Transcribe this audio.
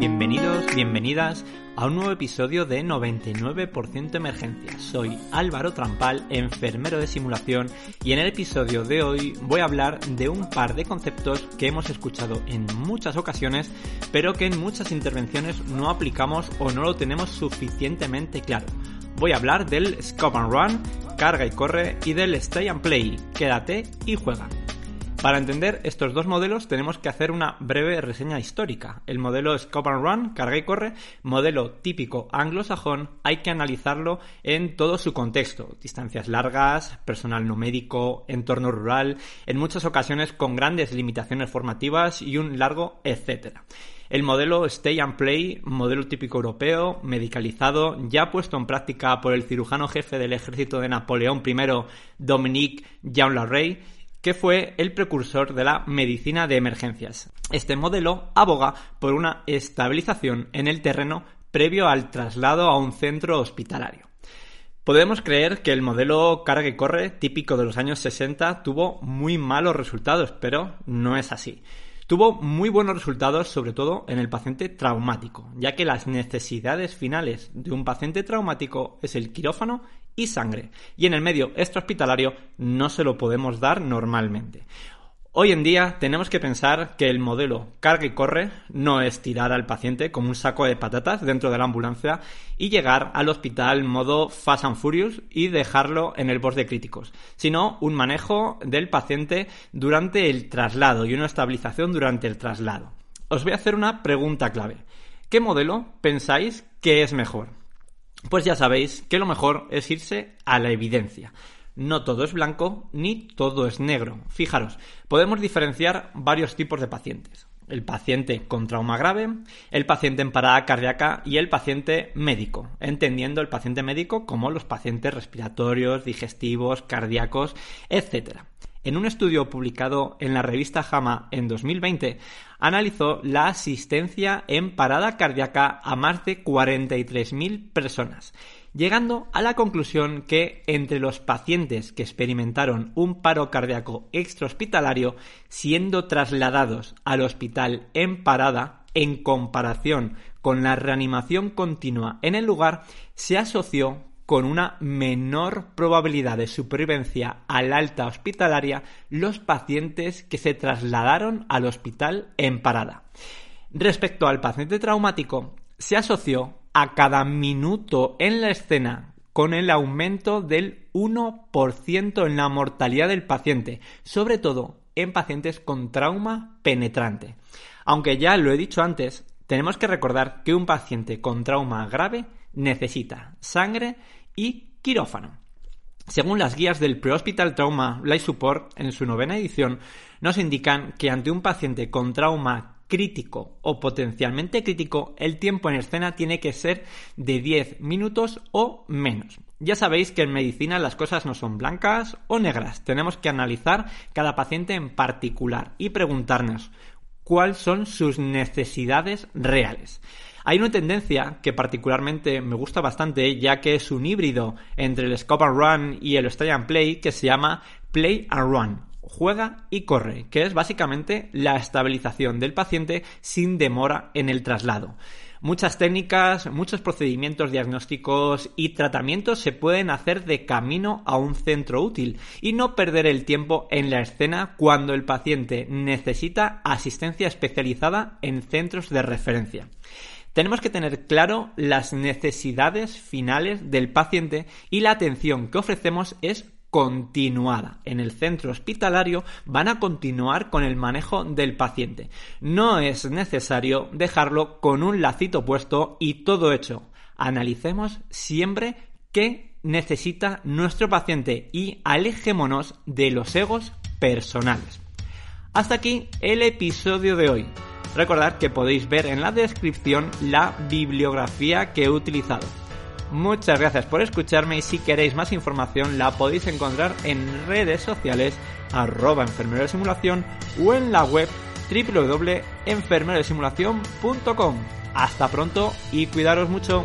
Bienvenidos, bienvenidas a un nuevo episodio de 99% Emergencias. Soy Álvaro Trampal, enfermero de simulación, y en el episodio de hoy voy a hablar de un par de conceptos que hemos escuchado en muchas ocasiones, pero que en muchas intervenciones no aplicamos o no lo tenemos suficientemente claro. Voy a hablar del Scope and Run, carga y corre, y del Stay and Play, quédate y juega. Para entender estos dos modelos tenemos que hacer una breve reseña histórica. El modelo Scope and Run, carga y corre, modelo típico anglosajón, hay que analizarlo en todo su contexto. Distancias largas, personal no médico, entorno rural, en muchas ocasiones con grandes limitaciones formativas y un largo etcétera. El modelo Stay and Play, modelo típico europeo, medicalizado, ya puesto en práctica por el cirujano jefe del ejército de Napoleón I, Dominique Jean Larrey, que fue el precursor de la medicina de emergencias. Este modelo aboga por una estabilización en el terreno previo al traslado a un centro hospitalario. Podemos creer que el modelo carga y corre típico de los años 60 tuvo muy malos resultados, pero no es así. Tuvo muy buenos resultados sobre todo en el paciente traumático, ya que las necesidades finales de un paciente traumático es el quirófano y sangre, y en el medio extrahospitalario no se lo podemos dar normalmente. Hoy en día tenemos que pensar que el modelo carga y corre no es tirar al paciente como un saco de patatas dentro de la ambulancia y llegar al hospital modo Fast and Furious y dejarlo en el borde de críticos, sino un manejo del paciente durante el traslado y una estabilización durante el traslado. Os voy a hacer una pregunta clave. ¿Qué modelo pensáis que es mejor? Pues ya sabéis que lo mejor es irse a la evidencia. No todo es blanco ni todo es negro. Fijaros, podemos diferenciar varios tipos de pacientes. El paciente con trauma grave, el paciente en parada cardíaca y el paciente médico, entendiendo el paciente médico como los pacientes respiratorios, digestivos, cardíacos, etc. En un estudio publicado en la revista JAMA en 2020, analizó la asistencia en parada cardíaca a más de 43.000 personas, llegando a la conclusión que entre los pacientes que experimentaron un paro cardíaco extrahospitalario, siendo trasladados al hospital en parada, en comparación con la reanimación continua en el lugar, se asoció con una menor probabilidad de supervivencia al alta hospitalaria los pacientes que se trasladaron al hospital en parada. Respecto al paciente traumático, se asoció a cada minuto en la escena con el aumento del 1% en la mortalidad del paciente, sobre todo en pacientes con trauma penetrante. Aunque ya lo he dicho antes, tenemos que recordar que un paciente con trauma grave necesita sangre y quirófano. Según las guías del Pre-Hospital Trauma Life Support en su novena edición, nos indican que ante un paciente con trauma crítico o potencialmente crítico, el tiempo en escena tiene que ser de 10 minutos o menos. Ya sabéis que en medicina las cosas no son blancas o negras. Tenemos que analizar cada paciente en particular y preguntarnos cuáles son sus necesidades reales. Hay una tendencia que particularmente me gusta bastante, ya que es un híbrido entre el Scope and Run y el Stay and Play, que se llama Play and Run. Juega y corre, que es básicamente la estabilización del paciente sin demora en el traslado. Muchas técnicas, muchos procedimientos diagnósticos y tratamientos se pueden hacer de camino a un centro útil y no perder el tiempo en la escena cuando el paciente necesita asistencia especializada en centros de referencia. Tenemos que tener claro las necesidades finales del paciente y la atención que ofrecemos es continuada. En el centro hospitalario van a continuar con el manejo del paciente. No es necesario dejarlo con un lacito puesto y todo hecho. Analicemos siempre qué necesita nuestro paciente y alejémonos de los egos personales. Hasta aquí el episodio de hoy. Recordad que podéis ver en la descripción la bibliografía que he utilizado. Muchas gracias por escucharme y si queréis más información la podéis encontrar en redes sociales arroba enfermero de simulación o en la web www.enfermerodesimulación.com. Hasta pronto y cuidaros mucho.